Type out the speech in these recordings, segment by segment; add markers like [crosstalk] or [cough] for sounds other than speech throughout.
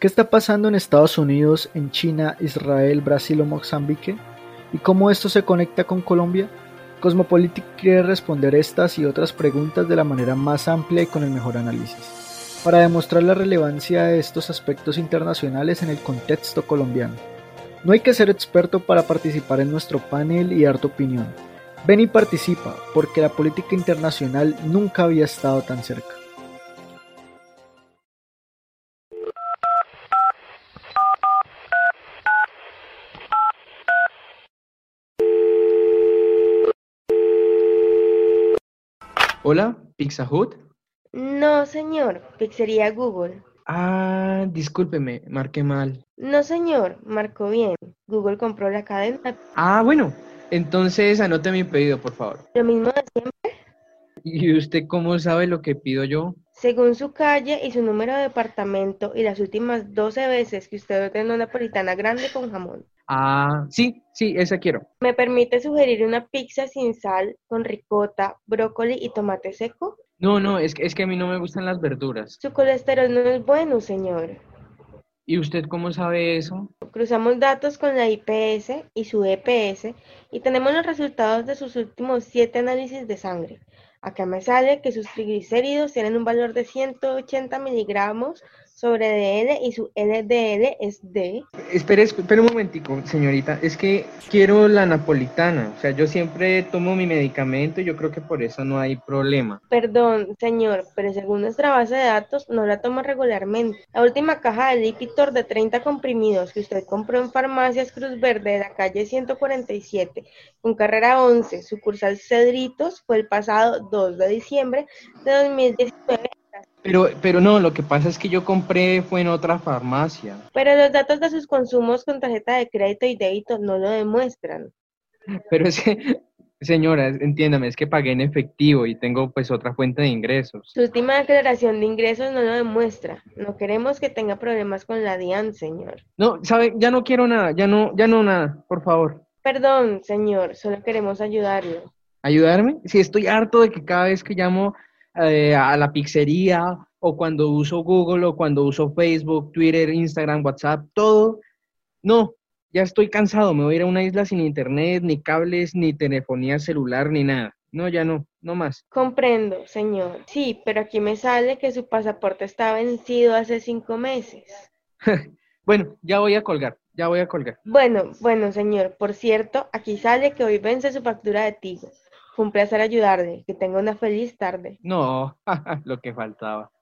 ¿Qué está pasando en Estados Unidos, en China, Israel, Brasil o Mozambique? ¿Y cómo esto se conecta con Colombia? Cosmopolitic quiere responder estas y otras preguntas de la manera más amplia y con el mejor análisis, para demostrar la relevancia de estos aspectos internacionales en el contexto colombiano. No hay que ser experto para participar en nuestro panel y dar tu opinión. Ven y participa, porque la política internacional nunca había estado tan cerca. Hola, Pizza Hut. No, señor, pizzería Google. Ah, discúlpeme, marqué mal. No, señor, marcó bien. Google compró la cadena. Ah, bueno, entonces anote mi pedido, por favor. Lo mismo de siempre. ¿Y usted cómo sabe lo que pido yo? Según su calle y su número de departamento y las últimas 12 veces que usted ordenó una napolitana grande con jamón. Ah, sí, sí, esa quiero. ¿Me permite sugerir una pizza sin sal, con ricota, brócoli y tomate seco? No, no, es que, es que a mí no me gustan las verduras. Su colesterol no es bueno, señor. ¿Y usted cómo sabe eso? Cruzamos datos con la IPS y su EPS y tenemos los resultados de sus últimos siete análisis de sangre. Acá me sale que sus triglicéridos tienen un valor de 180 miligramos sobre DL y su LDL es D. Espere, espere un momentico, señorita. Es que quiero la napolitana. O sea, yo siempre tomo mi medicamento y yo creo que por eso no hay problema. Perdón, señor, pero según nuestra base de datos no la tomo regularmente. La última caja de Lipitor de 30 comprimidos que usted compró en Farmacias Cruz Verde de la calle 147 con carrera 11, sucursal Cedritos, fue el pasado 2 de diciembre de 2019 pero, pero no, lo que pasa es que yo compré fue en otra farmacia. Pero los datos de sus consumos con tarjeta de crédito y débito no lo demuestran. Pero es que, señora, entiéndame, es que pagué en efectivo y tengo pues otra fuente de ingresos. Su última declaración de ingresos no lo demuestra. No queremos que tenga problemas con la DIAN, señor. No, sabe, ya no quiero nada, ya no, ya no nada, por favor. Perdón, señor, solo queremos ayudarlo. ¿Ayudarme? Sí, estoy harto de que cada vez que llamo eh, a la pizzería o cuando uso Google o cuando uso Facebook, Twitter, Instagram, WhatsApp, todo. No, ya estoy cansado, me voy a ir a una isla sin internet, ni cables, ni telefonía celular, ni nada. No, ya no, no más. Comprendo, señor. Sí, pero aquí me sale que su pasaporte está vencido hace cinco meses. [laughs] bueno, ya voy a colgar, ya voy a colgar. Bueno, bueno, señor. Por cierto, aquí sale que hoy vence su factura de Tigo. Fue un placer ayudarle. Que tenga una feliz tarde. No, [laughs] lo que faltaba.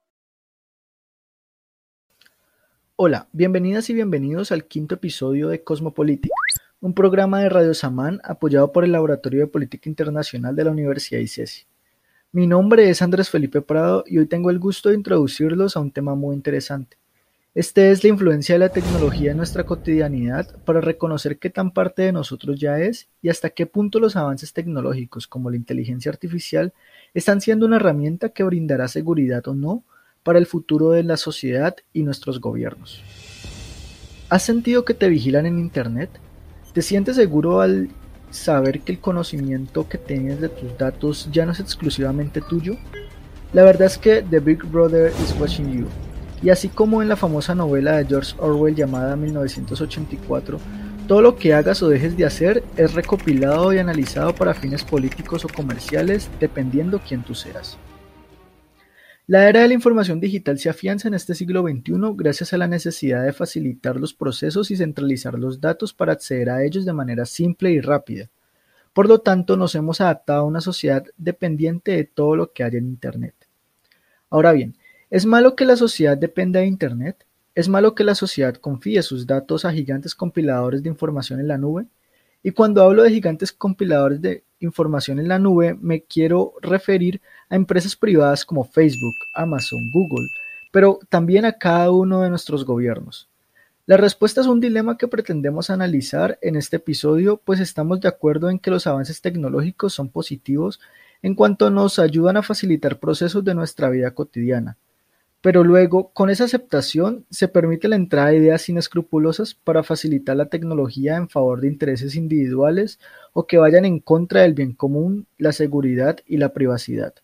Hola, bienvenidas y bienvenidos al quinto episodio de Cosmopolitica, un programa de Radio Samán apoyado por el Laboratorio de Política Internacional de la Universidad ICESI. Mi nombre es Andrés Felipe Prado y hoy tengo el gusto de introducirlos a un tema muy interesante, este es la influencia de la tecnología en nuestra cotidianidad para reconocer qué tan parte de nosotros ya es y hasta qué punto los avances tecnológicos como la inteligencia artificial están siendo una herramienta que brindará seguridad o no para el futuro de la sociedad y nuestros gobiernos. ¿Has sentido que te vigilan en Internet? ¿Te sientes seguro al saber que el conocimiento que tienes de tus datos ya no es exclusivamente tuyo? La verdad es que The Big Brother is watching you y así como en la famosa novela de George Orwell llamada 1984, todo lo que hagas o dejes de hacer es recopilado y analizado para fines políticos o comerciales, dependiendo quién tú seas. La era de la información digital se afianza en este siglo XXI gracias a la necesidad de facilitar los procesos y centralizar los datos para acceder a ellos de manera simple y rápida. Por lo tanto, nos hemos adaptado a una sociedad dependiente de todo lo que haya en Internet. Ahora bien, ¿Es malo que la sociedad dependa de Internet? ¿Es malo que la sociedad confíe sus datos a gigantes compiladores de información en la nube? Y cuando hablo de gigantes compiladores de información en la nube, me quiero referir a empresas privadas como Facebook, Amazon, Google, pero también a cada uno de nuestros gobiernos. La respuesta es un dilema que pretendemos analizar en este episodio, pues estamos de acuerdo en que los avances tecnológicos son positivos en cuanto nos ayudan a facilitar procesos de nuestra vida cotidiana pero luego, con esa aceptación, se permite la entrada de ideas inescrupulosas para facilitar la tecnología en favor de intereses individuales o que vayan en contra del bien común, la seguridad y la privacidad.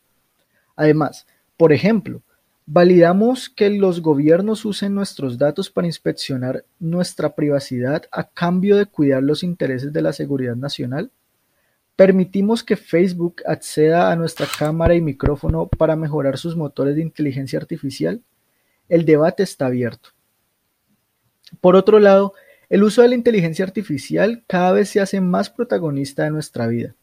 Además, por ejemplo, ¿Validamos que los gobiernos usen nuestros datos para inspeccionar nuestra privacidad a cambio de cuidar los intereses de la seguridad nacional? ¿Permitimos que Facebook acceda a nuestra cámara y micrófono para mejorar sus motores de inteligencia artificial? El debate está abierto. Por otro lado, el uso de la inteligencia artificial cada vez se hace más protagonista de nuestra vida.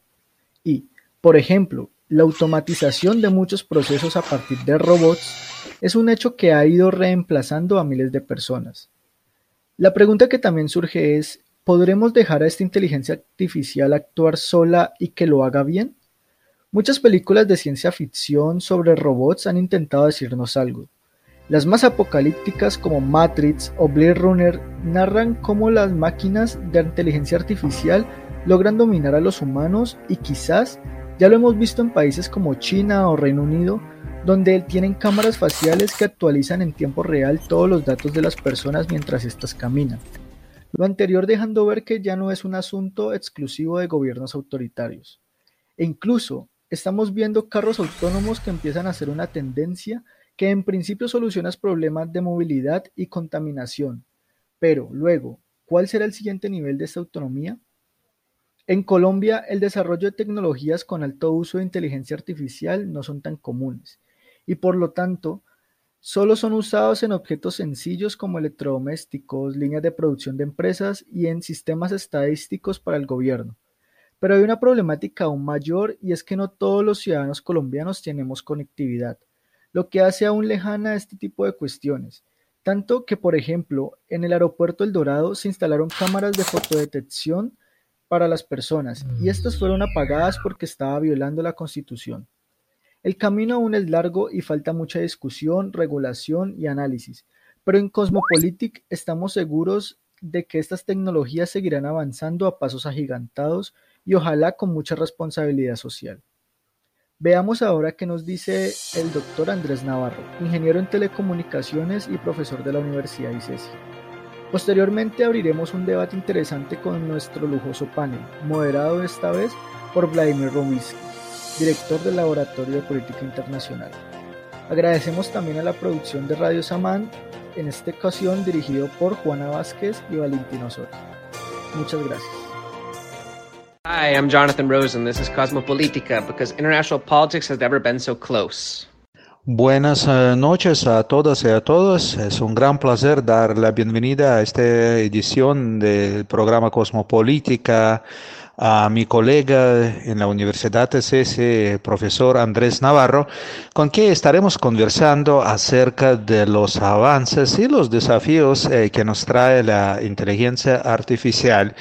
Y, por ejemplo, la automatización de muchos procesos a partir de robots es un hecho que ha ido reemplazando a miles de personas. La pregunta que también surge es, ¿podremos dejar a esta inteligencia artificial actuar sola y que lo haga bien? Muchas películas de ciencia ficción sobre robots han intentado decirnos algo. Las más apocalípticas como Matrix o Blade Runner narran cómo las máquinas de inteligencia artificial logran dominar a los humanos y quizás ya lo hemos visto en países como China o Reino Unido, donde tienen cámaras faciales que actualizan en tiempo real todos los datos de las personas mientras éstas caminan. Lo anterior dejando ver que ya no es un asunto exclusivo de gobiernos autoritarios. E incluso estamos viendo carros autónomos que empiezan a ser una tendencia que en principio soluciona problemas de movilidad y contaminación. Pero luego, ¿cuál será el siguiente nivel de esta autonomía? En Colombia, el desarrollo de tecnologías con alto uso de inteligencia artificial no son tan comunes y por lo tanto solo son usados en objetos sencillos como electrodomésticos, líneas de producción de empresas y en sistemas estadísticos para el gobierno. Pero hay una problemática aún mayor y es que no todos los ciudadanos colombianos tenemos conectividad, lo que hace aún lejana este tipo de cuestiones. Tanto que, por ejemplo, en el aeropuerto El Dorado se instalaron cámaras de fotodetección para las personas y estas fueron apagadas porque estaba violando la Constitución. El camino aún es largo y falta mucha discusión, regulación y análisis, pero en Cosmopolitic estamos seguros de que estas tecnologías seguirán avanzando a pasos agigantados y ojalá con mucha responsabilidad social. Veamos ahora qué nos dice el doctor Andrés Navarro, ingeniero en telecomunicaciones y profesor de la Universidad ICESI. Posteriormente abriremos un debate interesante con nuestro lujoso panel, moderado esta vez por Vladimir Romisky director del Laboratorio de Política Internacional. Agradecemos también a la producción de Radio Samán, en esta ocasión dirigido por Juana Vázquez y Valentino Soto. Muchas gracias. Hi, I'm Jonathan Rose, and this is Cosmopolitica, because international politics has never been so close. Buenas eh, noches a todas y a todos. Es un gran placer dar la bienvenida a esta edición del programa Cosmopolítica a mi colega en la Universidad ese profesor Andrés Navarro, con quien estaremos conversando acerca de los avances y los desafíos eh, que nos trae la inteligencia artificial,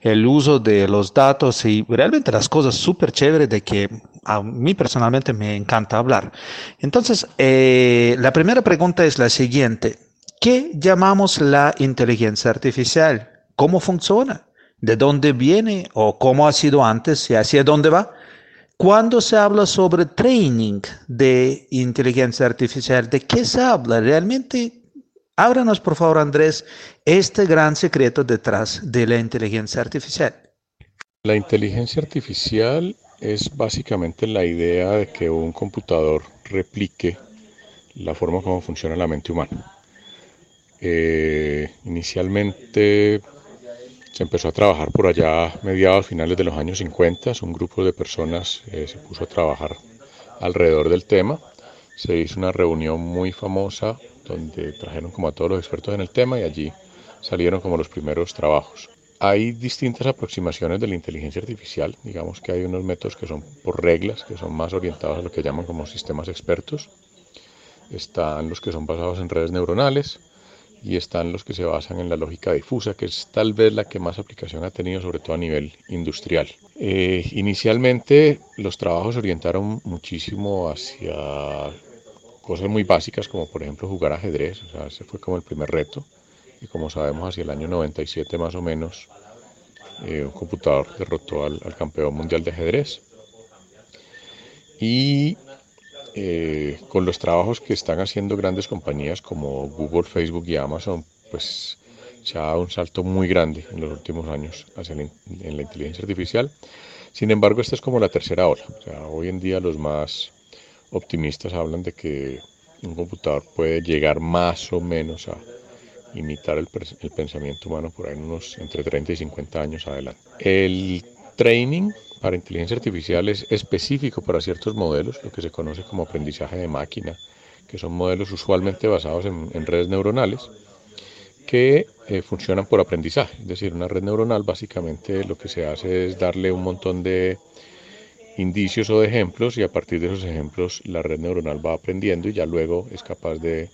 el uso de los datos y realmente las cosas súper chéveres de que a mí personalmente me encanta hablar. Entonces, eh, la primera pregunta es la siguiente. ¿Qué llamamos la inteligencia artificial? ¿Cómo funciona? De dónde viene o cómo ha sido antes y hacia dónde va. Cuando se habla sobre training de inteligencia artificial, ¿de qué se habla? Realmente, ábranos por favor, Andrés, este gran secreto detrás de la inteligencia artificial. La inteligencia artificial es básicamente la idea de que un computador replique la forma como funciona la mente humana. Eh, inicialmente se empezó a trabajar por allá mediados, finales de los años 50. Un grupo de personas eh, se puso a trabajar alrededor del tema. Se hizo una reunión muy famosa donde trajeron como a todos los expertos en el tema y allí salieron como los primeros trabajos. Hay distintas aproximaciones de la inteligencia artificial. Digamos que hay unos métodos que son por reglas, que son más orientados a lo que llaman como sistemas expertos. Están los que son basados en redes neuronales, y están los que se basan en la lógica difusa, que es tal vez la que más aplicación ha tenido, sobre todo a nivel industrial. Eh, inicialmente los trabajos se orientaron muchísimo hacia cosas muy básicas, como por ejemplo jugar ajedrez, o sea, ese fue como el primer reto, y como sabemos, hacia el año 97 más o menos, eh, un computador derrotó al, al campeón mundial de ajedrez. Y eh, con los trabajos que están haciendo grandes compañías como Google, Facebook y Amazon, pues se ha dado un salto muy grande en los últimos años hacia la, en la inteligencia artificial. Sin embargo, esta es como la tercera ola. O sea, hoy en día los más optimistas hablan de que un computador puede llegar más o menos a imitar el, pensamiento humano por ahí unos entre 30 y 50 años adelante. El training para inteligencia artificial es específico para ciertos modelos, lo que se conoce como aprendizaje de máquina, que son modelos usualmente basados en, redes neuronales que eh, funcionan por aprendizaje. Es decir, una red neuronal básicamente lo que se hace es darle un montón de indicios o de ejemplos y a partir de esos ejemplos la red neuronal va aprendiendo y ya luego es capaz de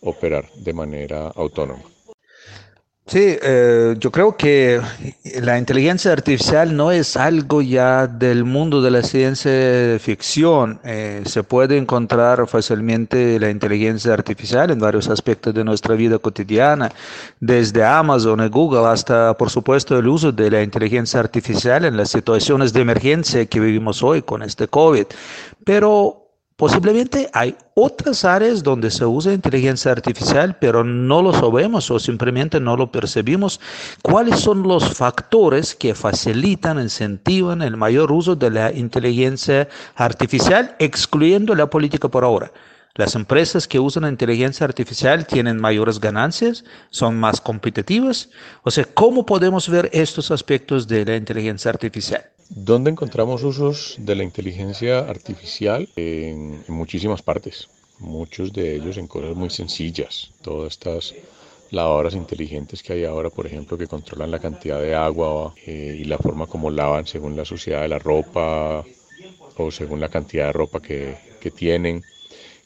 operar de manera autónoma. Sí, eh, yo creo que la inteligencia artificial no es algo ya del mundo de la ciencia ficción. Eh, se puede encontrar fácilmente la inteligencia artificial en varios aspectos de nuestra vida cotidiana, desde Amazon y Google hasta, por supuesto, el uso de la inteligencia artificial en las situaciones de emergencia que vivimos hoy con este COVID. Pero Posiblemente hay otras áreas donde se usa inteligencia artificial, pero no lo sabemos o simplemente no lo percibimos. ¿Cuáles son los factores que facilitan, incentivan el mayor uso de la inteligencia artificial, excluyendo la política por ahora? Las empresas que usan inteligencia artificial tienen mayores ganancias, son más competitivas. O sea, ¿cómo podemos ver estos aspectos de la inteligencia artificial? ¿Dónde encontramos usos de la inteligencia artificial? En, muchísimas partes, muchos de ellos en cosas muy sencillas. Todas estas lavadoras inteligentes que hay ahora, por ejemplo, que controlan la cantidad de agua eh, y la forma como lavan según la suciedad de la ropa o según la cantidad de ropa que, que tienen,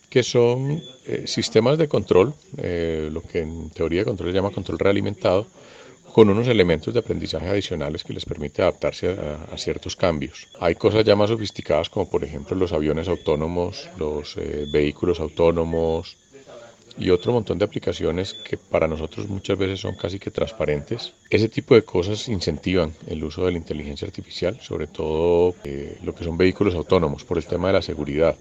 que son eh, sistemas de control, eh, lo que en teoría de control se llama control realimentado, con unos elementos de aprendizaje adicionales que les permite adaptarse a, ciertos cambios. Hay cosas ya más sofisticadas como por ejemplo los aviones autónomos, los eh, vehículos autónomos y otro montón de aplicaciones que para nosotros muchas veces son casi que transparentes. Ese tipo de cosas incentivan el uso de la inteligencia artificial, sobre todo eh, lo que son vehículos autónomos por el tema de la seguridad.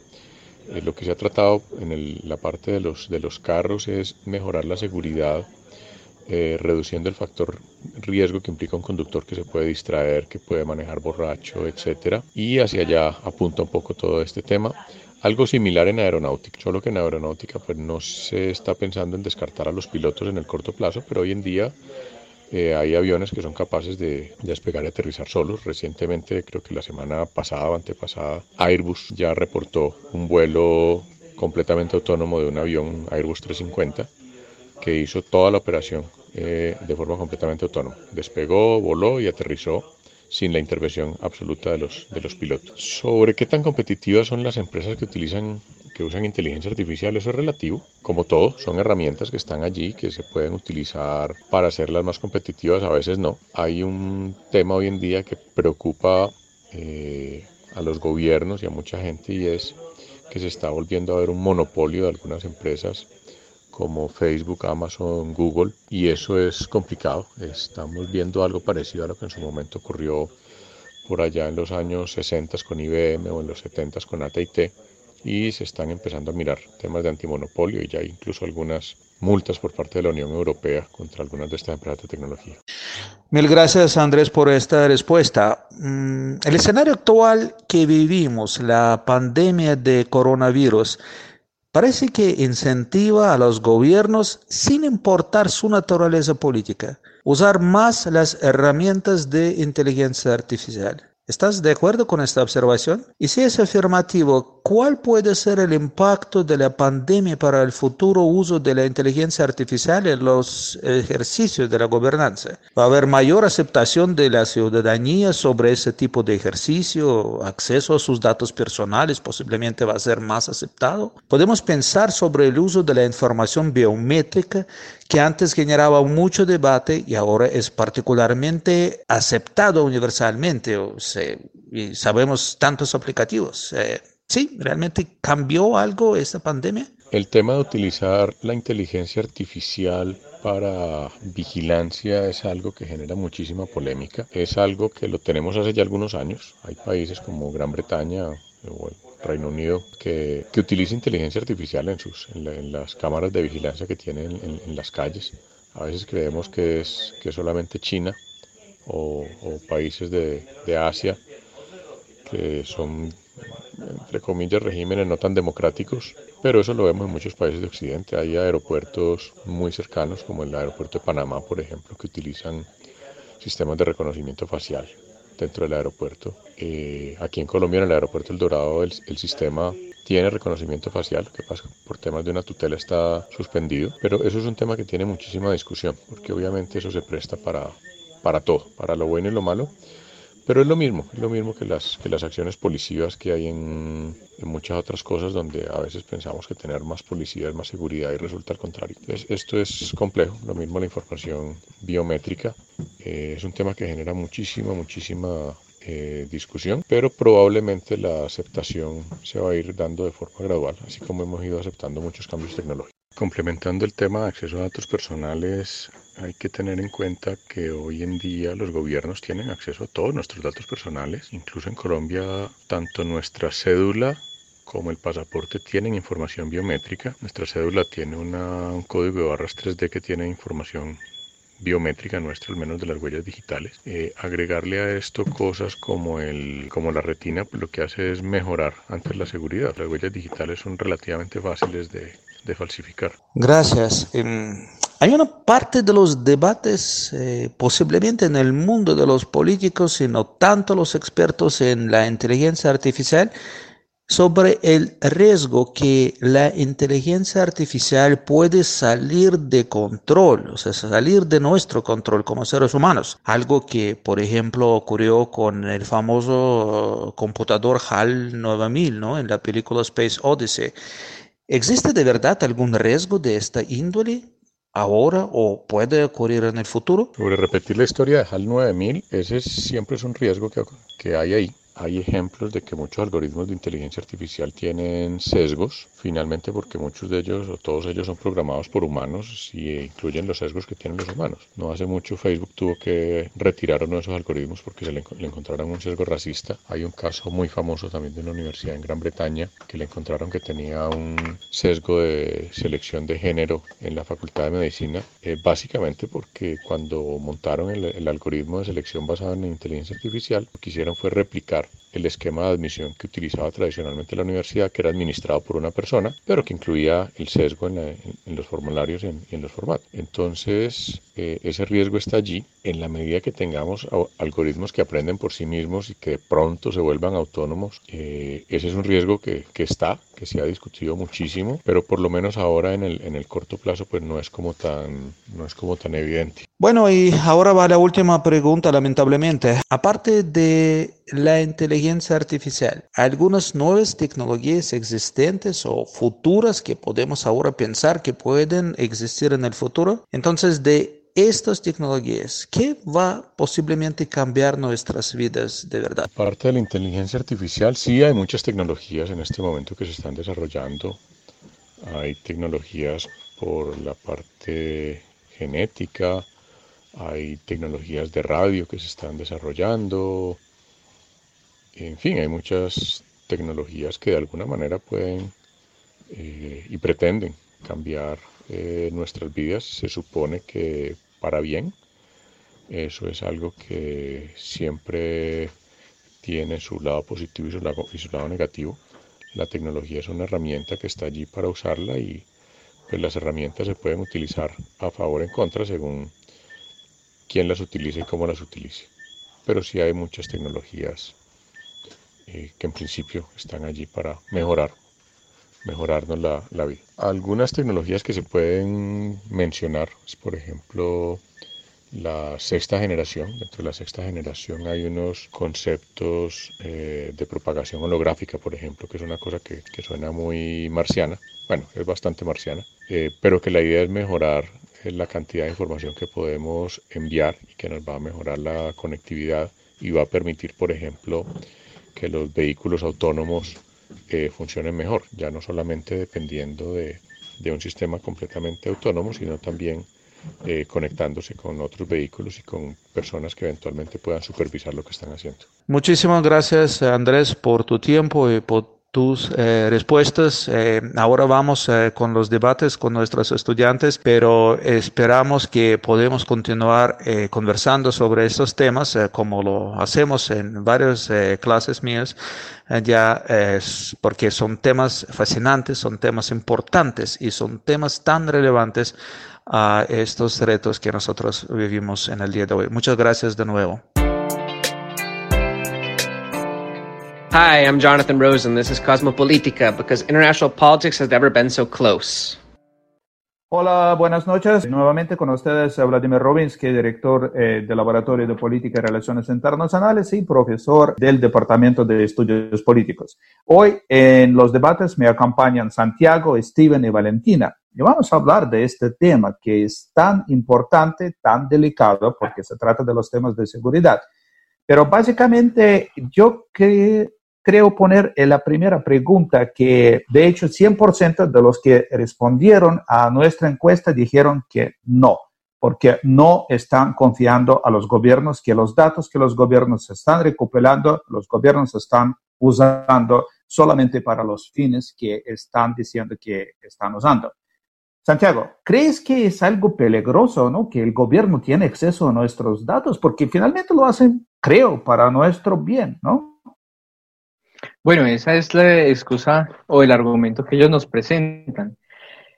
Eh, lo que se ha tratado en la parte de los, de los carros es mejorar la seguridad eh, reduciendo el factor riesgo que implica un conductor que se puede distraer, que puede manejar borracho, etc. Y hacia allá apunta un poco todo este tema. Algo similar en aeronáutica, solo que en aeronáutica pues no se está pensando en descartar a los pilotos en el corto plazo, pero hoy en día eh, hay aviones que son capaces de, despegar y aterrizar solos. Recientemente, creo que la semana pasada o antepasada, Airbus ya reportó un vuelo completamente autónomo de un avión Airbus 350 que hizo toda la operación eh, de forma completamente autónoma. Despegó, voló y aterrizó sin la intervención absoluta de los, de los pilotos. Sobre qué tan competitivas son las empresas que utilizan que usan inteligencia artificial, eso es relativo. Como todo, son herramientas que están allí, que se pueden utilizar para hacerlas más competitivas, a veces no. Hay un tema hoy en día que preocupa eh, a los gobiernos y a mucha gente y es que se está volviendo a ver un monopolio de algunas empresas como Facebook, Amazon, Google, y eso es complicado. Estamos viendo algo parecido a lo que en su momento ocurrió por allá en los años 60 con IBM o en los 70 con AT&T y se están empezando a mirar temas de antimonopolio y ya hay incluso algunas multas por parte de la Unión Europea contra algunas de estas empresas de tecnología. Mil gracias Andrés por esta respuesta. Mm, el escenario actual que vivimos, la pandemia de coronavirus, parece que incentiva a los gobiernos, sin importar su naturaleza política, usar más las herramientas de inteligencia artificial. ¿Estás de acuerdo con esta observación? Y si es afirmativo, ¿cuál puede ser el impacto de la pandemia para el futuro uso de la inteligencia artificial en los ejercicios de la gobernanza? ¿Va a haber mayor aceptación de la ciudadanía sobre ese tipo de ejercicio? ¿Acceso a sus datos personales posiblemente va a ser más aceptado? Podemos pensar sobre el uso de la información biométrica que antes generaba mucho debate y ahora es particularmente aceptado universalmente. O y sabemos tantos aplicativos. Eh, sí, realmente cambió algo esta pandemia. El tema de utilizar la inteligencia artificial para vigilancia es algo que genera muchísima polémica. Es algo que lo tenemos hace ya algunos años. Hay países como Gran Bretaña o Reino Unido que, que utiliza inteligencia artificial en, sus, en, las cámaras de vigilancia que tienen en, las calles. A veces creemos que es, que solamente China o, países de, de Asia que son, entre comillas, regímenes no tan democráticos pero eso lo vemos en muchos países de Occidente. Hay aeropuertos muy cercanos, como el aeropuerto de Panamá, por ejemplo, que utilizan sistemas de reconocimiento facial dentro del aeropuerto. Eh, aquí en Colombia, en el aeropuerto El Dorado, el, el sistema tiene reconocimiento facial, que pasa por temas de una tutela está suspendido, pero eso es un tema que tiene muchísima discusión, porque obviamente eso se presta para, para todo, para lo bueno y lo malo, pero es lo mismo, es lo mismo que las, que las acciones policías que hay en, en, muchas otras cosas donde a veces pensamos que tener más policía es más seguridad y resulta al contrario. Entonces, esto es complejo, lo mismo la información biométrica, eh, es un tema que genera muchísima, muchísima eh, discusión, pero probablemente la aceptación se va a ir dando de forma gradual, así como hemos ido aceptando muchos cambios tecnológicos. Complementando el tema de acceso a datos personales, hay que tener en cuenta que hoy en día los gobiernos tienen acceso a todos nuestros datos personales. Incluso en Colombia, tanto nuestra cédula como el pasaporte tienen información biométrica. Nuestra cédula tiene una, un código de barras 3D que tiene información biométrica nuestra, al menos de las huellas digitales. Eh, agregarle a esto cosas como, el, como la retina, pues lo que hace es mejorar antes la seguridad. Las huellas digitales son relativamente fáciles de, de falsificar. Gracias. Hay una parte de los debates, eh, posiblemente en el mundo de los políticos y no tanto los expertos en la inteligencia artificial, sobre el riesgo que la inteligencia artificial puede salir de control, o sea, salir de nuestro control como seres humanos. Algo que, por ejemplo, ocurrió con el famoso computador HAL 9000, ¿no? En la película Space Odyssey. ¿Existe de verdad algún riesgo de esta índole? ahora o puede ocurrir en el futuro? Sobre repetir la historia de HAL 9000, ese siempre es un riesgo que, que hay ahí hay ejemplos de que muchos algoritmos de inteligencia artificial tienen sesgos, finalmente porque muchos de ellos o todos ellos son programados por humanos y incluyen los sesgos que tienen los humanos. No hace mucho Facebook tuvo que retirar uno de esos algoritmos porque se le, le encontraron un sesgo racista. Hay un caso muy famoso también de una universidad en Gran Bretaña que le encontraron que tenía un sesgo de selección de género en la Facultad de Medicina, eh, básicamente porque cuando montaron el, el algoritmo de selección basado en inteligencia artificial, lo que hicieron fue replicar besar el esquema de admisión que utilizaba tradicionalmente la universidad, que era administrado por una persona, pero que incluía el sesgo en, la, en, en los formularios y en, en, los formatos. Entonces, eh, ese riesgo está allí en la medida que tengamos algoritmos que aprenden por sí mismos y que de pronto se vuelvan autónomos. Eh, ese es un riesgo que, que, está, que se ha discutido muchísimo, pero por lo menos ahora en el, en el corto plazo pues no es como tan, no es como tan evidente. Bueno, y ahora va la última pregunta, lamentablemente. Aparte de la inteligencia artificial, ¿algunas nuevas tecnologías existentes o futuras que podemos ahora pensar que pueden existir en el futuro? Entonces, de estas tecnologías, ¿qué va posiblemente cambiar nuestras vidas de verdad? Parte de la inteligencia artificial, sí hay muchas tecnologías en este momento que se están desarrollando. Hay tecnologías por la parte genética, hay tecnologías de radio que se están desarrollando, en fin, hay muchas tecnologías que de alguna manera pueden eh, y pretenden cambiar eh, nuestras vidas, se supone que para bien. Eso es algo que siempre tiene su lado positivo y su lado, negativo. La tecnología es una herramienta que está allí para usarla y pues las herramientas se pueden utilizar a favor o en contra según quién las utilice y cómo las utilice. Pero sí hay muchas tecnologías eh, que en principio están allí para mejorar, mejorarnos la, la, vida. Algunas tecnologías que se pueden mencionar, es, por ejemplo, la sexta generación. Dentro de la sexta generación hay unos conceptos eh, de propagación holográfica, por ejemplo, que es una cosa que, que suena muy marciana. Bueno, es bastante marciana, eh, pero que la idea es mejorar eh, la cantidad de información que podemos enviar y que nos va a mejorar la conectividad y va a permitir, por ejemplo, que los vehículos autónomos eh, funcionen mejor, ya no solamente dependiendo de, de, un sistema completamente autónomo, sino también eh, conectándose con otros vehículos y con personas que eventualmente puedan supervisar lo que están haciendo. Muchísimas gracias Andrés por tu tiempo y por tus eh, respuestas. Eh, ahora vamos eh, con los debates con nuestros estudiantes, pero esperamos que podamos continuar conversando sobre estos temas como lo hacemos en varias clases mías, ya porque son temas fascinantes, son temas importantes y son temas tan relevantes a estos retos que nosotros vivimos en el día de hoy. Muchas gracias de nuevo. Hi, I'm Jonathan this is Cosmopolitica because international politics has never been so close. Hola, buenas noches. Nuevamente con ustedes Vladimir Robinsky, director eh, del Laboratorio de Política y Relaciones Internacionales y profesor del Departamento de Estudios Políticos. Hoy en los debates me acompañan Santiago, Steven y Valentina. Y vamos a hablar de este tema que es tan importante, tan delicado, porque se trata de los temas de seguridad. Pero básicamente yo que creo poner en la primera pregunta que de hecho 100% de los que respondieron a nuestra encuesta dijeron que no, porque no están confiando a los gobiernos, que los datos que los gobiernos están recuperando, los gobiernos están usando solamente para los fines que están diciendo que están usando. Santiago, ¿crees que es algo peligroso, ¿no? Que el gobierno tiene acceso a nuestros datos, porque finalmente lo hacen, creo, para nuestro bien, ¿no? Bueno, esa es la excusa o el argumento que ellos nos presentan.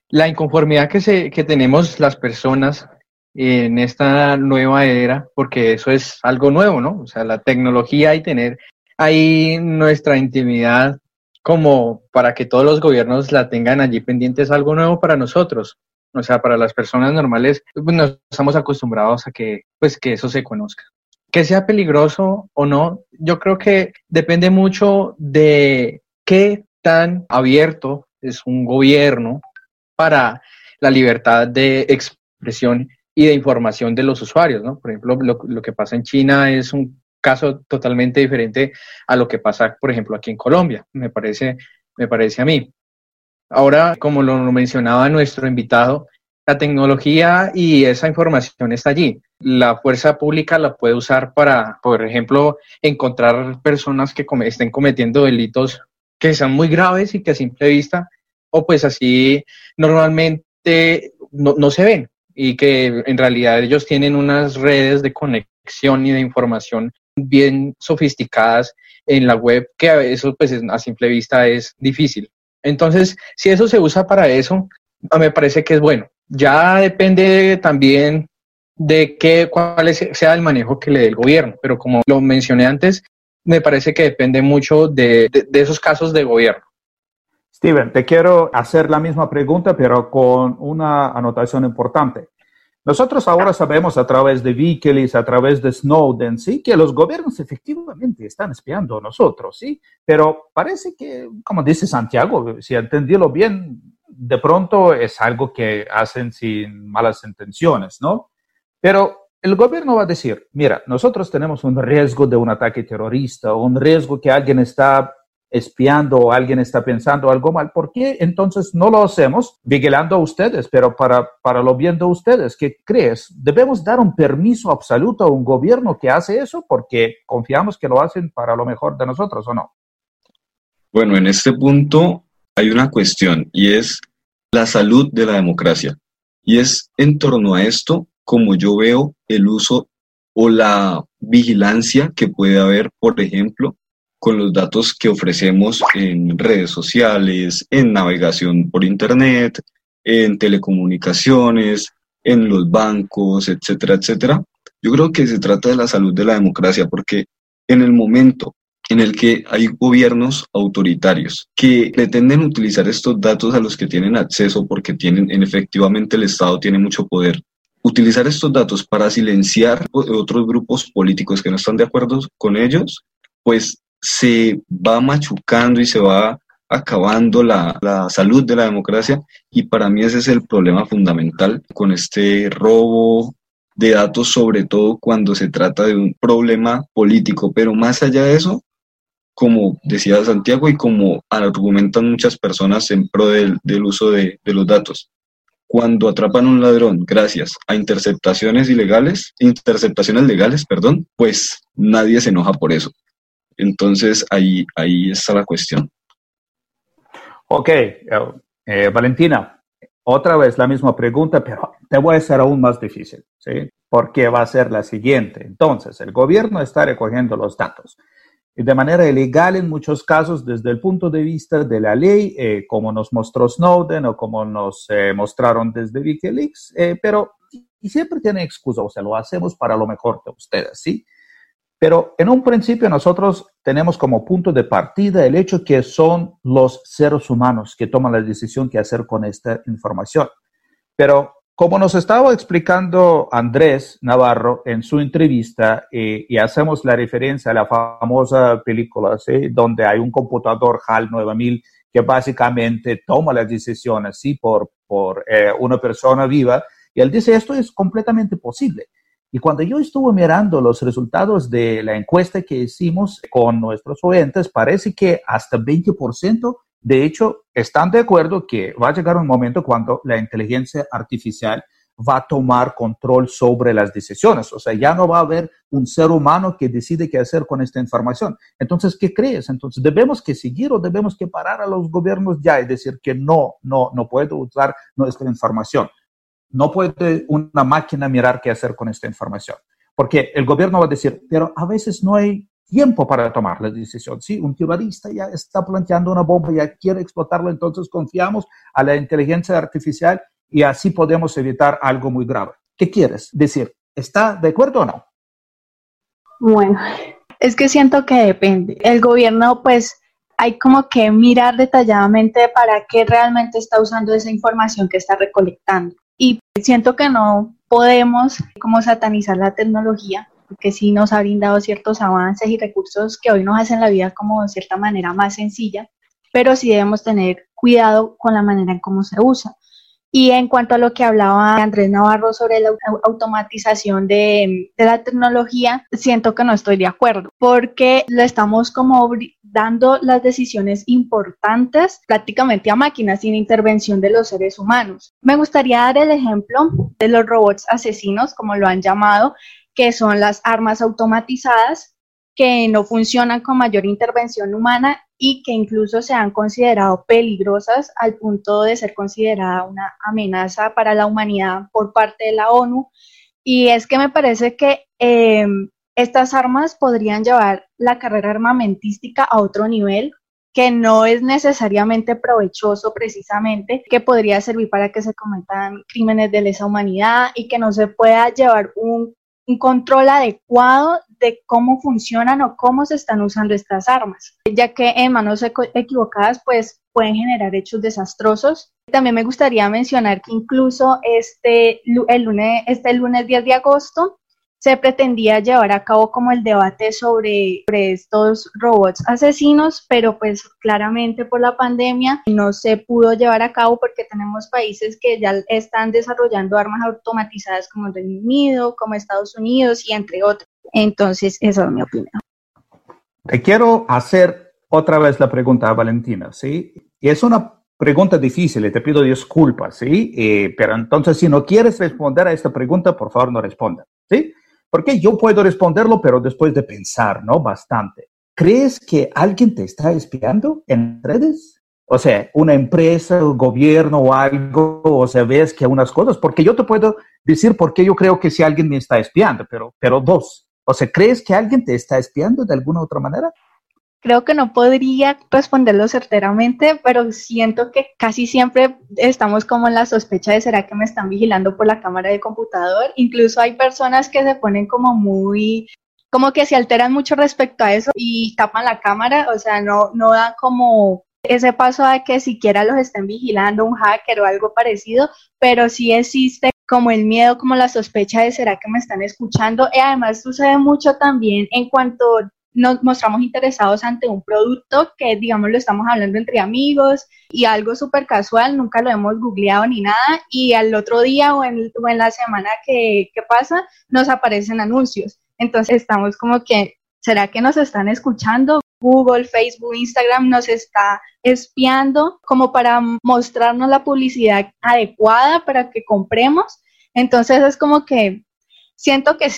La inconformidad que, se, que tenemos las personas en esta nueva era, porque eso es algo nuevo, ¿no? O sea, la tecnología y tener ahí nuestra intimidad como para que todos los gobiernos la tengan allí pendiente es algo nuevo para nosotros. O sea, para las personas normales, pues nos estamos acostumbrados a que, pues, que eso se conozca que sea peligroso o no, yo creo que depende mucho de qué tan abierto es un gobierno para la libertad de expresión y de información de los usuarios, ¿no? Por ejemplo, lo, que pasa en China es un caso totalmente diferente a lo que pasa, por ejemplo, aquí en Colombia, me parece, me parece a mí. Ahora, como lo mencionaba nuestro invitado, la tecnología y esa información está allí la fuerza pública la puede usar para, por ejemplo, encontrar personas que estén cometiendo delitos que sean muy graves y que a simple vista, o pues así normalmente no, se ven y que en realidad ellos tienen unas redes de conexión y de información bien sofisticadas en la web que a eso pues a simple vista es difícil. Entonces, si eso se usa para eso, me parece que es bueno. Ya depende también de qué, cuál sea el manejo que le dé el gobierno. Pero como lo mencioné antes, me parece que depende mucho de, esos casos de gobierno. Steven, te quiero hacer la misma pregunta, pero con una anotación importante. Nosotros ahora sabemos a través de Wikileaks, a través de Snowden, sí, que los gobiernos efectivamente están espiando a nosotros, sí, pero parece que, como dice Santiago, si lo bien, de pronto es algo que hacen sin malas intenciones, ¿no? Pero el gobierno va a decir, mira, nosotros tenemos un riesgo de un ataque terrorista, un riesgo que alguien está espiando o alguien está pensando algo mal, ¿por qué entonces no lo hacemos vigilando a ustedes, pero para, para lo bien de ustedes? ¿Qué crees? ¿Debemos dar un permiso absoluto a un gobierno que hace eso porque confiamos que lo hacen para lo mejor de nosotros o no? Bueno, en este punto hay una cuestión y es la salud de la democracia. Y es en torno a esto como yo veo el uso o la vigilancia que puede haber, por ejemplo, con los datos que ofrecemos en redes sociales, en navegación por Internet, en telecomunicaciones, en los bancos, etcétera, etcétera. Yo creo que se trata de la salud de la democracia porque en el momento en el que hay gobiernos autoritarios que pretenden utilizar estos datos a los que tienen acceso porque tienen, en efectivamente el Estado tiene mucho poder utilizar estos datos para silenciar otros grupos políticos que no están de acuerdo con ellos, pues se va machucando y se va acabando la, la, salud de la democracia. Y para mí ese es el problema fundamental con este robo de datos, sobre todo cuando se trata de un problema político, pero más allá de eso, como decía Santiago y como argumentan muchas personas en pro del, del uso de, de los datos, cuando atrapan a un ladrón gracias a interceptaciones ilegales, interceptaciones legales, perdón, pues nadie se enoja por eso. Entonces ahí, ahí está la cuestión. Ok, eh, eh, Valentina, otra vez la misma pregunta, pero te voy a hacer aún más difícil, ¿sí? Porque va a ser la siguiente. Entonces, el gobierno está recogiendo los datos de manera ilegal en muchos casos desde el punto de vista de la ley, eh, como nos mostró Snowden o como nos eh, mostraron desde Wikileaks, eh, pero y siempre tiene excusa, o sea, lo hacemos para lo mejor de ustedes, ¿sí? Pero en un principio nosotros tenemos como punto de partida el hecho que son los seres humanos que toman la decisión qué hacer con esta información. Pero como nos estaba explicando Andrés Navarro en su entrevista, eh, y hacemos la referencia a la famosa película, donde hay un computador HAL 9000 que básicamente toma las decisiones ¿sí? por, por eh, una persona viva, y él dice, esto es completamente posible. Y cuando yo estuve mirando los resultados de la encuesta que hicimos con nuestros oyentes, parece que hasta 20% de hecho, están de acuerdo que va a llegar un momento cuando la inteligencia artificial va a tomar control sobre las decisiones. O sea, ya no va a haber un ser humano que decide qué hacer con esta información. Entonces, ¿qué crees? Entonces, ¿debemos que seguir o debemos que parar a los gobiernos ya y decir que no, no, no puedo usar nuestra información? No puede una máquina mirar qué hacer con esta información. Porque el gobierno va a decir, pero a veces no hay tiempo para tomar la decisión. Sí, un terrorista ya está planteando una bomba, ya quiere explotarlo, entonces confiamos a la inteligencia artificial y así podemos evitar algo muy grave. ¿Qué quieres decir? ¿Está de acuerdo o no? Bueno, es que siento que depende. El gobierno, pues, hay como que mirar detalladamente para qué realmente está usando esa información que está recolectando. Y siento que no podemos como satanizar la tecnología que sí nos ha brindado ciertos avances y recursos que hoy nos hacen la vida como de cierta manera más sencilla, pero sí debemos tener cuidado con la manera en cómo se usa. Y en cuanto a lo que hablaba Andrés Navarro sobre la automatización de, la tecnología, siento que no estoy de acuerdo, porque le estamos como dando las decisiones importantes prácticamente a máquinas sin intervención de los seres humanos. Me gustaría dar el ejemplo de los robots asesinos, como lo han llamado, que son las armas automatizadas que no funcionan con mayor intervención humana y que incluso se han considerado peligrosas al punto de ser considerada una amenaza para la humanidad por parte de la ONU. Y es que me parece que em, estas armas podrían llevar la carrera armamentística a otro nivel que no es necesariamente provechoso precisamente, que podría servir para que se cometan crímenes de lesa humanidad y que no se pueda llevar un un control adecuado de cómo funcionan o cómo se están usando estas armas, ya que en manos equivocadas pues pueden generar hechos desastrosos. También me gustaría mencionar que incluso este, el lunes, este lunes 10 de agosto se pretendía llevar a cabo como el debate sobre, estos robots asesinos, pero pues claramente por la pandemia no se pudo llevar a cabo porque tenemos países que ya están desarrollando armas automatizadas como el Reino Unido, como Estados Unidos y entre otros. Entonces, esa es mi opinión. Te quiero hacer otra vez la pregunta a Valentina, ¿sí? Y es una pregunta difícil te pido disculpas, ¿sí? Eh, pero entonces, si no quieres responder a esta pregunta, por favor, no responda, ¿sí? Porque yo puedo responderlo, pero después de pensar, ¿no? Bastante. ¿Crees que alguien te está espiando en redes? O sea, una empresa, un gobierno o algo, o sea, ves que unas cosas, porque yo te puedo decir por qué yo creo que si alguien me está espiando, pero, pero dos. O sea, ¿crees que alguien te está espiando de alguna otra manera? Creo que no podría responderlo certeramente, pero siento que casi siempre estamos como en la sospecha de será que me están vigilando por la cámara del computador. Incluso hay personas que se ponen como muy, como que se alteran mucho respecto a eso y tapan la cámara, o sea, no, no dan como ese paso a que siquiera los estén vigilando un hacker o algo parecido, pero sí existe como el miedo, como la sospecha de será que me están escuchando. Y además sucede mucho también en cuanto nos mostramos interesados ante un producto que, digamos, lo estamos hablando entre amigos y algo súper casual, nunca lo hemos googleado ni nada, y al otro día o en, o en la semana que, que, pasa, nos aparecen anuncios. Entonces estamos como que, ¿será que nos están escuchando? Google, Facebook, Instagram nos está espiando como para mostrarnos la publicidad adecuada para que compremos. Entonces es como que siento que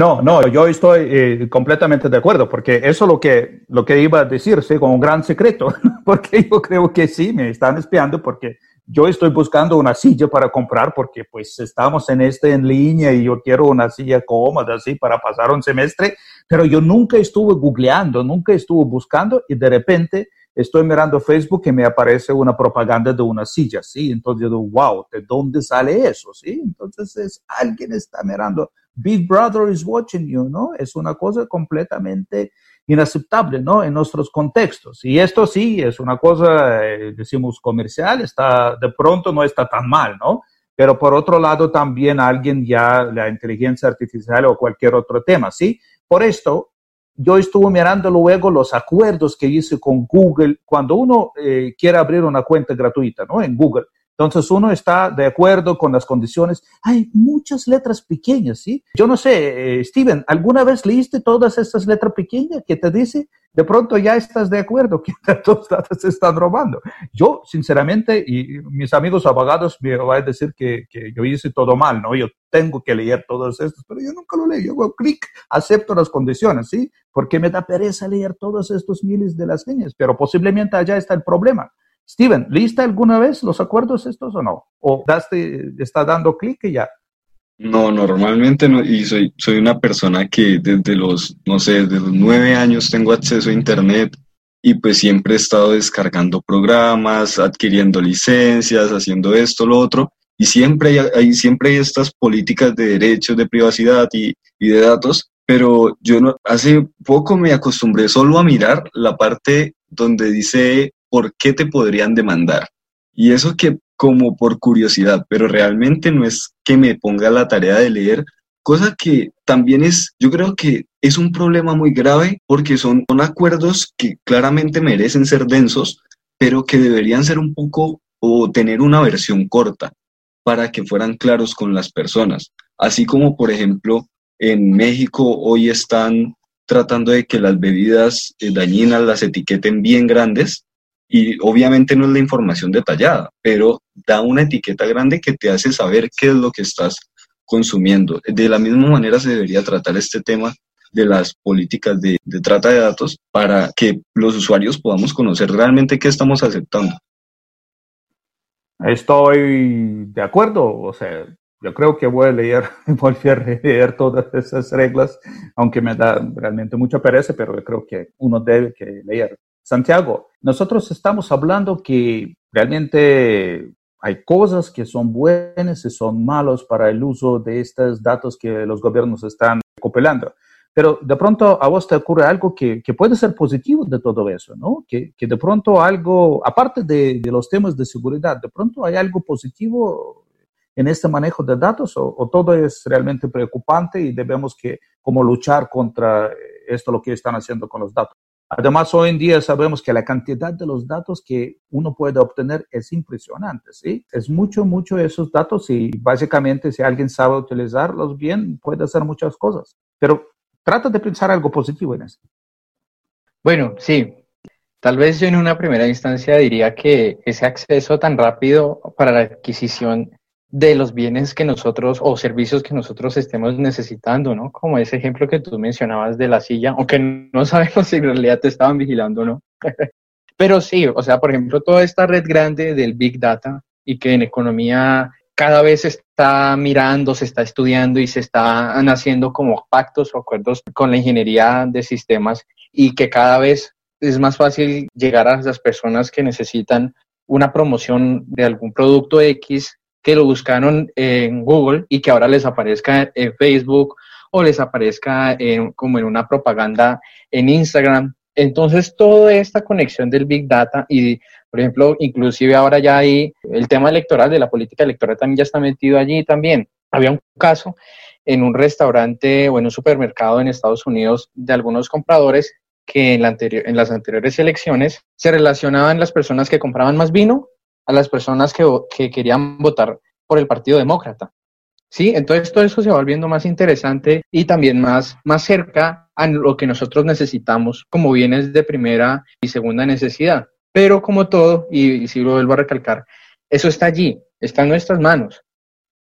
No, no, yo estoy eh, completamente de acuerdo, porque eso es lo que, lo que iba a decir, sí, con un gran secreto, [laughs] porque yo creo que sí, me están espiando porque yo estoy buscando una silla para comprar porque pues estamos en este en línea y yo quiero una silla cómoda así para pasar un semestre, pero yo nunca estuve googleando, nunca estuve buscando y de repente estoy mirando Facebook y me aparece una propaganda de una silla, ¿sí? Entonces yo digo, wow, ¿de dónde sale eso? ¿Sí? Entonces es, alguien está mirando, Big Brother is watching you, ¿no? Es una cosa completamente inaceptable, ¿no? En nuestros contextos. Y esto sí es una cosa, eh, decimos, comercial, está, de pronto no está tan mal, ¿no? Pero por otro lado también alguien ya, la inteligencia artificial o cualquier otro tema, ¿sí? Por esto, yo estuve mirando luego los acuerdos que hice con Google cuando uno eh, quiere abrir una cuenta gratuita, ¿no? En Google. Entonces uno está de acuerdo con las condiciones. Hay muchas letras pequeñas, ¿sí? Yo no sé, eh, Steven, ¿alguna vez leíste todas estas letras pequeñas que te dice de pronto ya estás de acuerdo que [laughs] tus datos se están robando? Yo, sinceramente, y mis amigos abogados me van a decir que, que, yo hice todo mal, ¿no? Yo tengo que leer todos estos, pero yo nunca lo leo. Yo hago clic, acepto las condiciones, ¿sí? Porque me da pereza leer todos estos miles de las líneas, pero posiblemente allá está el problema Steven, ¿lista alguna vez los acuerdos estos o no? ¿O daste, está dando clic y ya? No, normalmente no, y soy, soy una persona que desde los, no sé, desde los nueve años tengo acceso a Internet y pues siempre he estado descargando programas, adquiriendo licencias, haciendo esto, lo otro, y siempre hay, siempre estas políticas de derechos de privacidad y, de datos, pero yo hace poco me acostumbré solo a mirar la parte donde dice por qué te podrían demandar. Y eso que como por curiosidad, pero realmente no es que me ponga la tarea de leer, cosa que también es, yo creo que es un problema muy grave porque son, son acuerdos que claramente merecen ser densos, pero que deberían ser un poco o tener una versión corta para que fueran claros con las personas. Así como, por ejemplo, en México hoy están tratando de que las bebidas eh, dañinas las etiqueten bien grandes y obviamente no es la información detallada, pero da una etiqueta grande que te hace saber qué es lo que estás consumiendo. De la misma manera se debería tratar este tema de las políticas de, trata de datos para que los usuarios podamos conocer realmente qué estamos aceptando. Estoy de acuerdo, o sea, yo creo que voy a leer, [laughs] voy a leer todas esas reglas, aunque me da realmente mucha pereza, pero yo creo que uno debe que leer. Santiago, nosotros estamos hablando que realmente hay cosas que son buenas y son malos para el uso de estos datos que los gobiernos están recopilando. Pero de pronto a vos te ocurre algo que, que puede ser positivo de todo eso, ¿no? Que, que de pronto algo, aparte de, de, los temas de seguridad, de pronto hay algo positivo en este manejo de datos o, o, todo es realmente preocupante y debemos que como luchar contra esto lo que están haciendo con los datos. Además, hoy en día sabemos que la cantidad de los datos que uno puede obtener es impresionante, ¿sí? Es mucho, mucho esos datos y básicamente si alguien sabe utilizarlos bien, puede hacer muchas cosas. Pero trata de pensar algo positivo en eso. Bueno, sí. Tal vez yo en una primera instancia diría que ese acceso tan rápido para la adquisición de los bienes que nosotros o servicios que nosotros estemos necesitando, ¿no? Como ese ejemplo que tú mencionabas de la silla, aunque no [laughs] sabemos si en realidad te estaban vigilando o no. [laughs] Pero sí, o sea, por ejemplo, toda esta red grande del Big Data y que en economía cada vez se está mirando, se está estudiando y se están haciendo como pactos o acuerdos con la ingeniería de sistemas y que cada vez es más fácil llegar a esas personas que necesitan una promoción de algún producto X que lo buscaron en Google y que ahora les aparezca en Facebook o les aparezca como en una propaganda en Instagram. Entonces, toda esta conexión del Big Data y, por ejemplo, inclusive ahora ya hay el tema electoral, de la política electoral también ya está metido allí también. Había un caso en un restaurante o en un supermercado en Estados Unidos de algunos compradores que en, la en las anteriores elecciones se relacionaban las personas que compraban más vino a las personas que, que querían votar por el Partido Demócrata. ¿Sí? Entonces todo eso se va volviendo más interesante y también más, más cerca a lo que nosotros necesitamos como bienes de primera y segunda necesidad. Pero como todo, y, si lo vuelvo a recalcar, eso está allí, está en nuestras manos.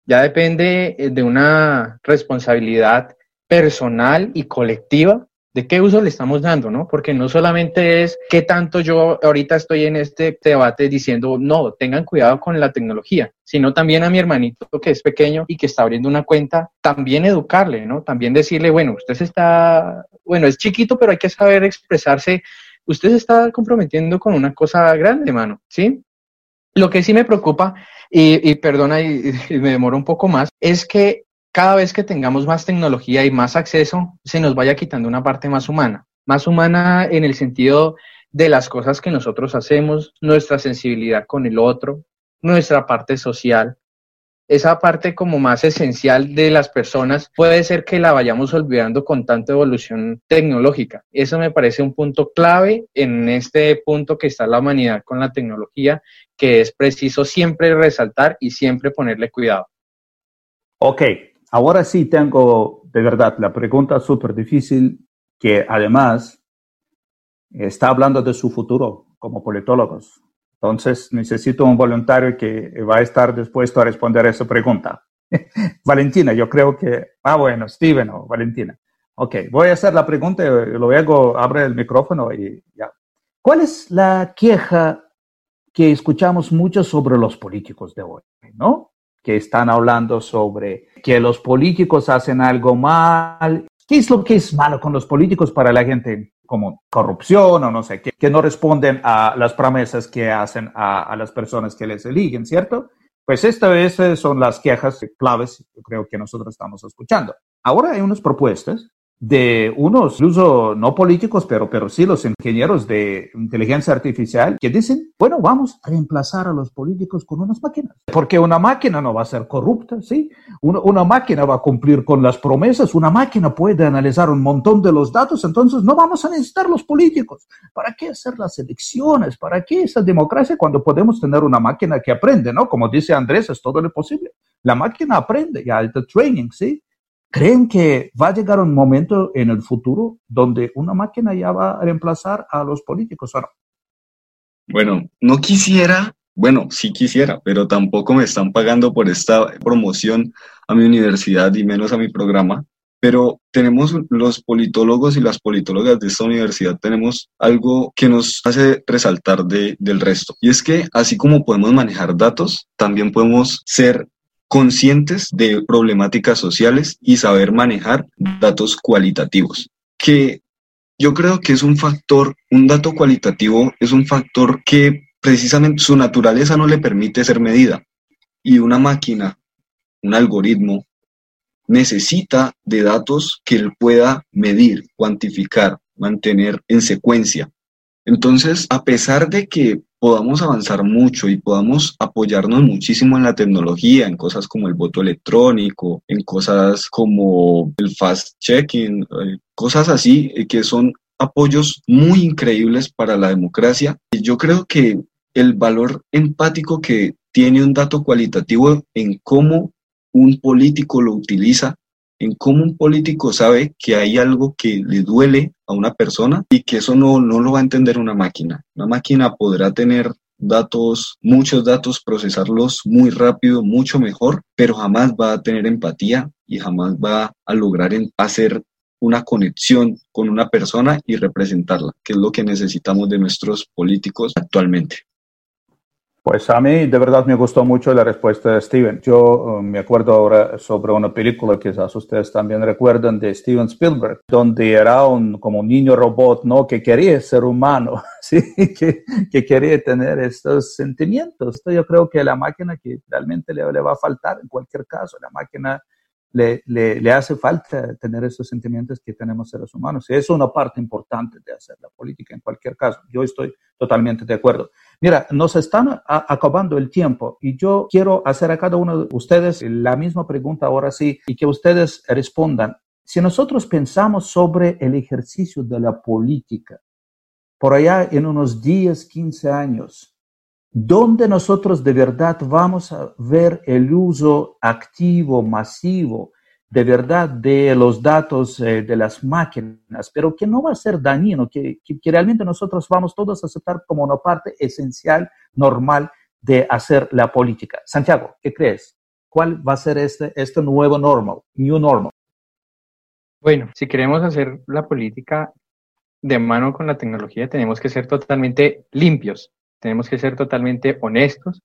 Ya depende eh, de una responsabilidad personal y colectiva de qué uso le estamos dando, ¿no? Porque no solamente es qué tanto yo ahorita estoy en este debate diciendo, no, tengan cuidado con la tecnología, sino también a mi hermanito que es pequeño y que está abriendo una cuenta, también educarle, ¿no? También decirle, bueno, usted está, bueno, es chiquito, pero hay que saber expresarse. Usted se está comprometiendo con una cosa grande, mano, ¿sí? Lo que sí me preocupa, y, perdona, y me demoro un poco más, es que cada vez que tengamos más tecnología y más acceso, se nos vaya quitando una parte más humana, más humana en el sentido de las cosas que nosotros hacemos, nuestra sensibilidad con el otro, nuestra parte social. Esa parte como más esencial de las personas puede ser que la vayamos olvidando con tanta evolución tecnológica. Eso me parece un punto clave en este punto que está la humanidad con la tecnología, que es preciso siempre resaltar y siempre ponerle cuidado. Ok, ahora sí tengo de verdad la pregunta súper difícil que además está hablando de su futuro como politólogos. Entonces necesito un voluntario que va a estar dispuesto a responder esa pregunta. [laughs] Valentina, yo creo que, ah, bueno, Steven o Valentina. Ok, voy a hacer la pregunta y luego abre el micrófono y ya. ¿Cuál es la queja que escuchamos mucho sobre los políticos de hoy? ¿No? Que están hablando sobre que los políticos hacen algo mal. ¿Qué es lo que es malo con los políticos para la gente como corrupción o no sé, que, que no responden a las promesas que hacen a, las personas que les eligen, ¿cierto? Pues esta vez son las quejas claves, creo que nosotros estamos escuchando. Ahora hay unas propuestas de unos, incluso no políticos, pero, pero sí los ingenieros de inteligencia artificial, que dicen, bueno, vamos a reemplazar a los políticos con unas máquinas, porque una máquina no va a ser corrupta, ¿sí? Una, máquina va a cumplir con las promesas, una máquina puede analizar un montón de los datos, entonces no vamos a necesitar los políticos. ¿Para qué hacer las elecciones? ¿Para qué esa democracia cuando podemos tener una máquina que aprende, ¿no? Como dice Andrés, es todo lo posible. La máquina aprende, ya el training, ¿sí? ¿Creen que va a llegar un momento en el futuro donde una máquina ya va a reemplazar a los políticos o no? Bueno, no quisiera, bueno, sí quisiera, pero tampoco me están pagando por esta promoción a mi universidad y menos a mi programa. Pero tenemos los politólogos y las politólogas de esta universidad, tenemos algo que nos hace resaltar de, del resto. Y es que así como podemos manejar datos, también podemos ser conscientes de problemáticas sociales y saber manejar datos cualitativos, que yo creo que es un factor, un dato cualitativo es un factor que precisamente su naturaleza no le permite ser medida y una máquina, un algoritmo, necesita de datos que él pueda medir, cuantificar, mantener en secuencia. Entonces, a pesar de que podamos avanzar mucho y podamos apoyarnos muchísimo en la tecnología, en cosas como el voto electrónico, en cosas como el fast checking, eh, cosas así eh, que son apoyos muy increíbles para la democracia. Yo creo que el valor empático que tiene un dato cualitativo en cómo un político lo utiliza en cómo un político sabe que hay algo que le duele a una persona y que eso no, no lo va a entender una máquina. Una máquina podrá tener datos, muchos datos, procesarlos muy rápido, mucho mejor, pero jamás va a tener empatía y jamás va a lograr hacer una conexión con una persona y representarla, que es lo que necesitamos de nuestros políticos actualmente. Pues a mí de verdad me gustó mucho la respuesta de Steven. Yo eh, me acuerdo ahora sobre una película quizás ustedes también recuerdan de Steven Spielberg, donde era un, como un niño robot, ¿no? Que quería ser humano, [laughs] ¿sí? Que, que quería tener estos sentimientos. Esto yo creo que la máquina que realmente le, le va a faltar en cualquier caso, la máquina le, le, le, hace falta tener esos sentimientos que tenemos seres humanos. Y es una parte importante de hacer la política en cualquier caso. Yo estoy totalmente de acuerdo. Mira, nos están acabando el tiempo y yo quiero hacer a cada uno de ustedes la misma pregunta ahora sí y que ustedes respondan. Si nosotros pensamos sobre el ejercicio de la política, por allá en unos 10, 15 años, ¿Dónde nosotros de verdad vamos a ver el uso activo, masivo, de verdad de los datos eh, de las máquinas, pero que no va a ser dañino, que, que, realmente nosotros vamos todos a aceptar como una parte esencial, normal de hacer la política. Santiago, ¿qué crees? ¿Cuál va a ser este, este nuevo normal, new normal? Bueno, si queremos hacer la política de mano con la tecnología, tenemos que ser totalmente limpios, tenemos que ser totalmente honestos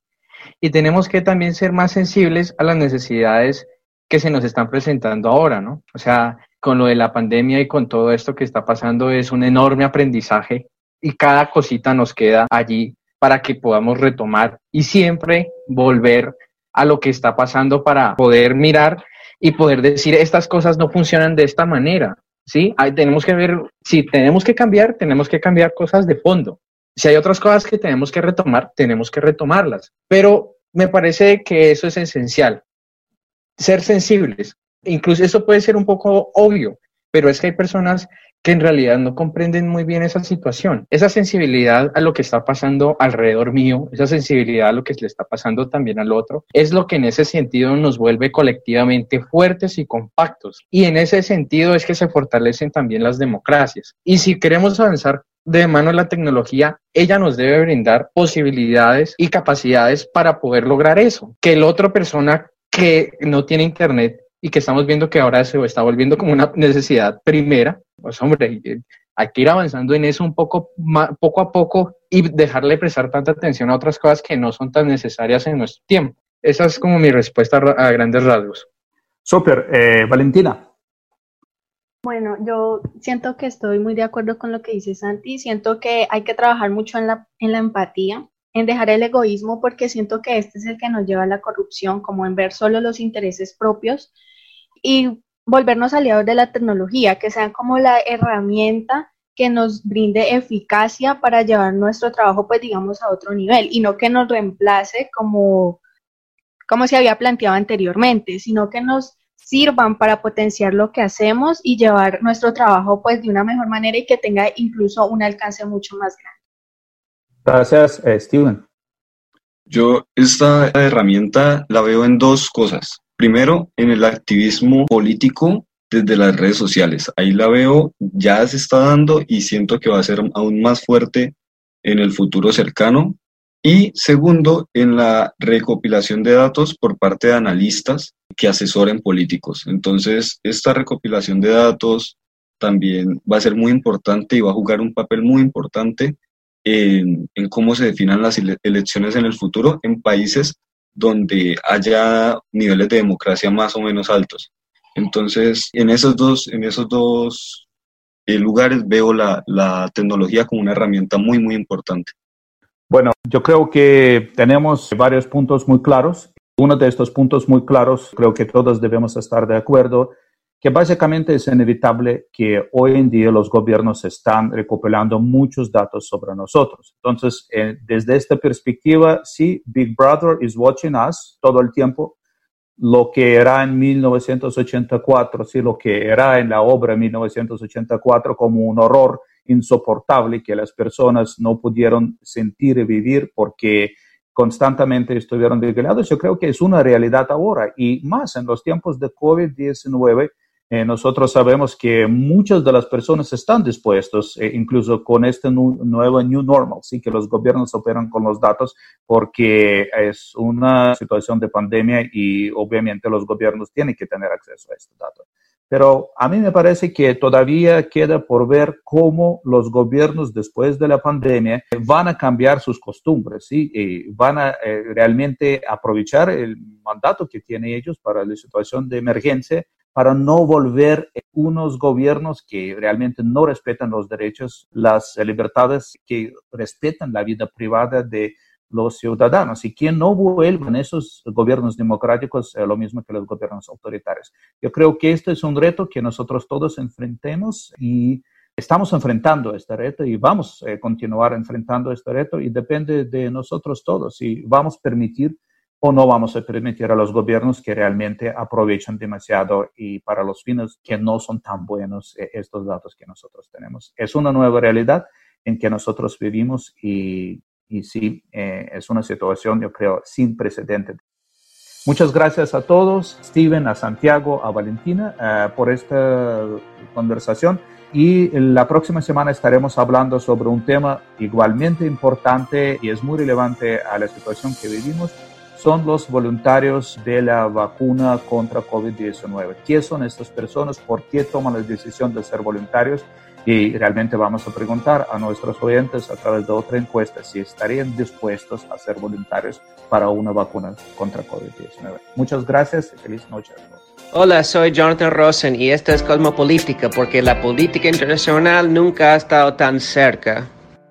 y tenemos que también ser más sensibles a las necesidades que se nos están presentando ahora, ¿no? O sea, con lo de la pandemia y con todo esto que está pasando es un enorme aprendizaje y cada cosita nos queda allí para que podamos retomar y siempre volver a lo que está pasando para poder mirar y poder decir estas cosas no funcionan de esta manera, ¿sí? tenemos que ver, si tenemos que cambiar, tenemos que cambiar cosas de fondo. Si hay otras cosas que tenemos que retomar, tenemos que retomarlas. Pero me parece que eso es esencial, ser sensibles. Incluso eso puede ser un poco obvio, pero es que hay personas que en realidad no comprenden muy bien esa situación. Esa sensibilidad a lo que está pasando alrededor mío, esa sensibilidad a lo que le está pasando también al otro, es lo que en ese sentido nos vuelve colectivamente fuertes y compactos. Y en ese sentido es que se fortalecen también las democracias. Y si queremos avanzar de mano en la tecnología, ella nos debe brindar posibilidades y capacidades para poder lograr eso. Que la otra persona que no tiene internet y que estamos viendo que ahora se está volviendo como una necesidad primera, pues hombre, hay que ir avanzando en eso un poco, poco a poco y dejarle prestar tanta atención a otras cosas que no son tan necesarias en nuestro tiempo. Esa es como mi respuesta a grandes rasgos. Súper. Eh, Valentina. Bueno, yo siento que estoy muy de acuerdo con lo que dice Santi. Siento que hay que trabajar mucho en la, empatía, en dejar el egoísmo, porque siento que este es el que nos lleva a la corrupción, como en ver solo los intereses propios y volvernos aliados de la tecnología, que sean como la herramienta que nos brinde eficacia para llevar nuestro trabajo, pues digamos, a otro nivel y no que nos reemplace como, como se había planteado anteriormente, sino que nos sirvan para potenciar lo que hacemos y llevar nuestro trabajo pues de una mejor manera y que tenga incluso un alcance mucho más grande. Gracias, eh, Steven. Yo esta herramienta la veo en dos cosas. Primero, en el activismo político desde las redes sociales. Ahí la veo, ya se está dando y siento que va a ser aún más fuerte en el futuro cercano. Y segundo, en la recopilación de datos por parte de analistas que asesoren políticos. Entonces, esta recopilación de datos también va a ser muy importante y va a jugar un papel muy importante en, cómo se definan las elecciones en el futuro en países donde haya niveles de democracia más o menos altos. Entonces, en esos dos, en esos dos eh, lugares veo la, la tecnología como una herramienta muy, muy importante. Bueno, yo creo que tenemos varios puntos muy claros. Uno de estos puntos muy claros, creo que todos debemos estar de acuerdo, que básicamente es inevitable que hoy en día los gobiernos están recopilando muchos datos sobre nosotros. Entonces, eh, desde esta perspectiva, sí, Big Brother is watching us todo el tiempo. Lo que era en 1984, sí, lo que era en la obra 1984 como un horror insoportable que las personas no pudieron sentir y vivir porque constantemente estuvieron vigilados, yo creo que es una realidad ahora y más en los tiempos de COVID-19 eh, nosotros sabemos que muchas de las personas están dispuestos, eh, incluso con este nuevo New Normal, sí, que los gobiernos operan con los datos porque es una situación de pandemia y obviamente los gobiernos tienen que tener acceso a estos datos. Pero a mí me parece que todavía queda por ver cómo los gobiernos después de la pandemia van a cambiar sus costumbres, ¿sí? Y van a eh, realmente aprovechar el mandato que tienen ellos para la situación de emergencia para no volver unos gobiernos que realmente no respetan los derechos, las libertades, que respetan la vida privada de los ciudadanos y que no vuelvan esos gobiernos democráticos lo mismo que los gobiernos autoritarios. Yo creo que este es un reto que nosotros todos enfrentemos y estamos enfrentando este reto y vamos a continuar enfrentando este reto y depende de nosotros todos y vamos a permitir o no vamos a permitir a los gobiernos que realmente aprovechan demasiado y para los fines que no son tan buenos eh, estos datos que nosotros tenemos. Es una nueva realidad en que nosotros vivimos y, y sí, eh, es una situación, yo creo, sin precedentes. Muchas gracias a todos, Steven, a Santiago, a Valentina, eh, por esta conversación. Y la próxima semana estaremos hablando sobre un tema igualmente importante y es muy relevante a la situación que vivimos, son los voluntarios de la vacuna contra COVID-19. ¿Quiénes son estas personas? ¿Por qué toman la decisión de ser voluntarios? Y realmente vamos a preguntar a nuestros oyentes a través de otra encuesta si estarían dispuestos a ser voluntarios para una vacuna contra COVID-19. Muchas gracias y feliz noche a todos. Hola, soy Jonathan Rosen y esta es Cosmopolítica porque la política internacional nunca ha estado tan cerca.